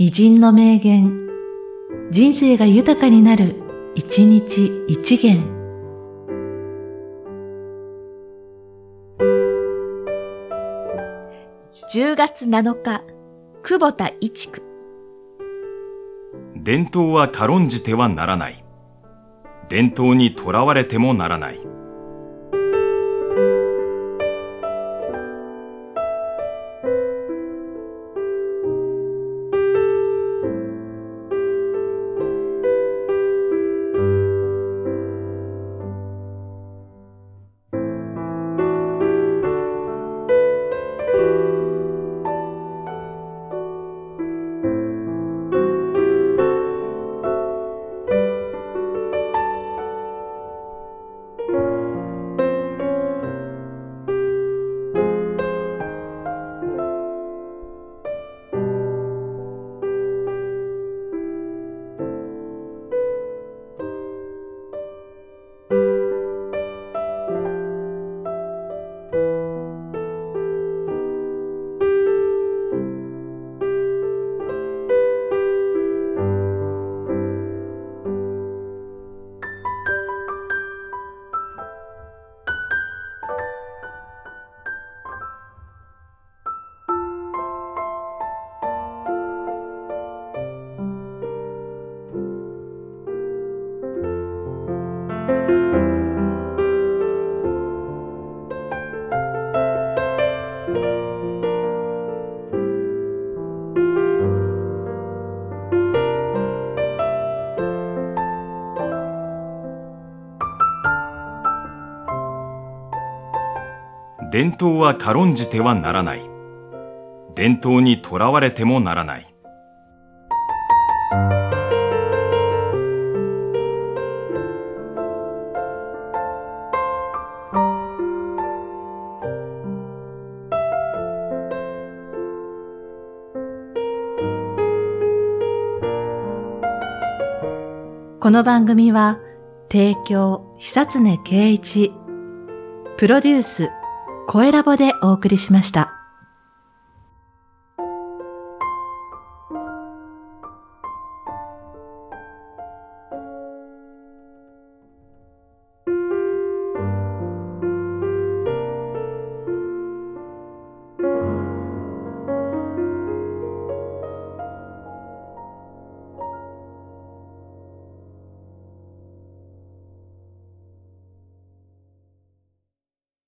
偉人の名言、人生が豊かになる、一日一元。10月7日、久保田一区。伝統は軽んじてはならない。伝統にとらわれてもならない。伝統は軽んじてはならない。伝統にとらわれてもならない。この番組は、提供、久常圭一、プロデュース、声ラボでお送りしました。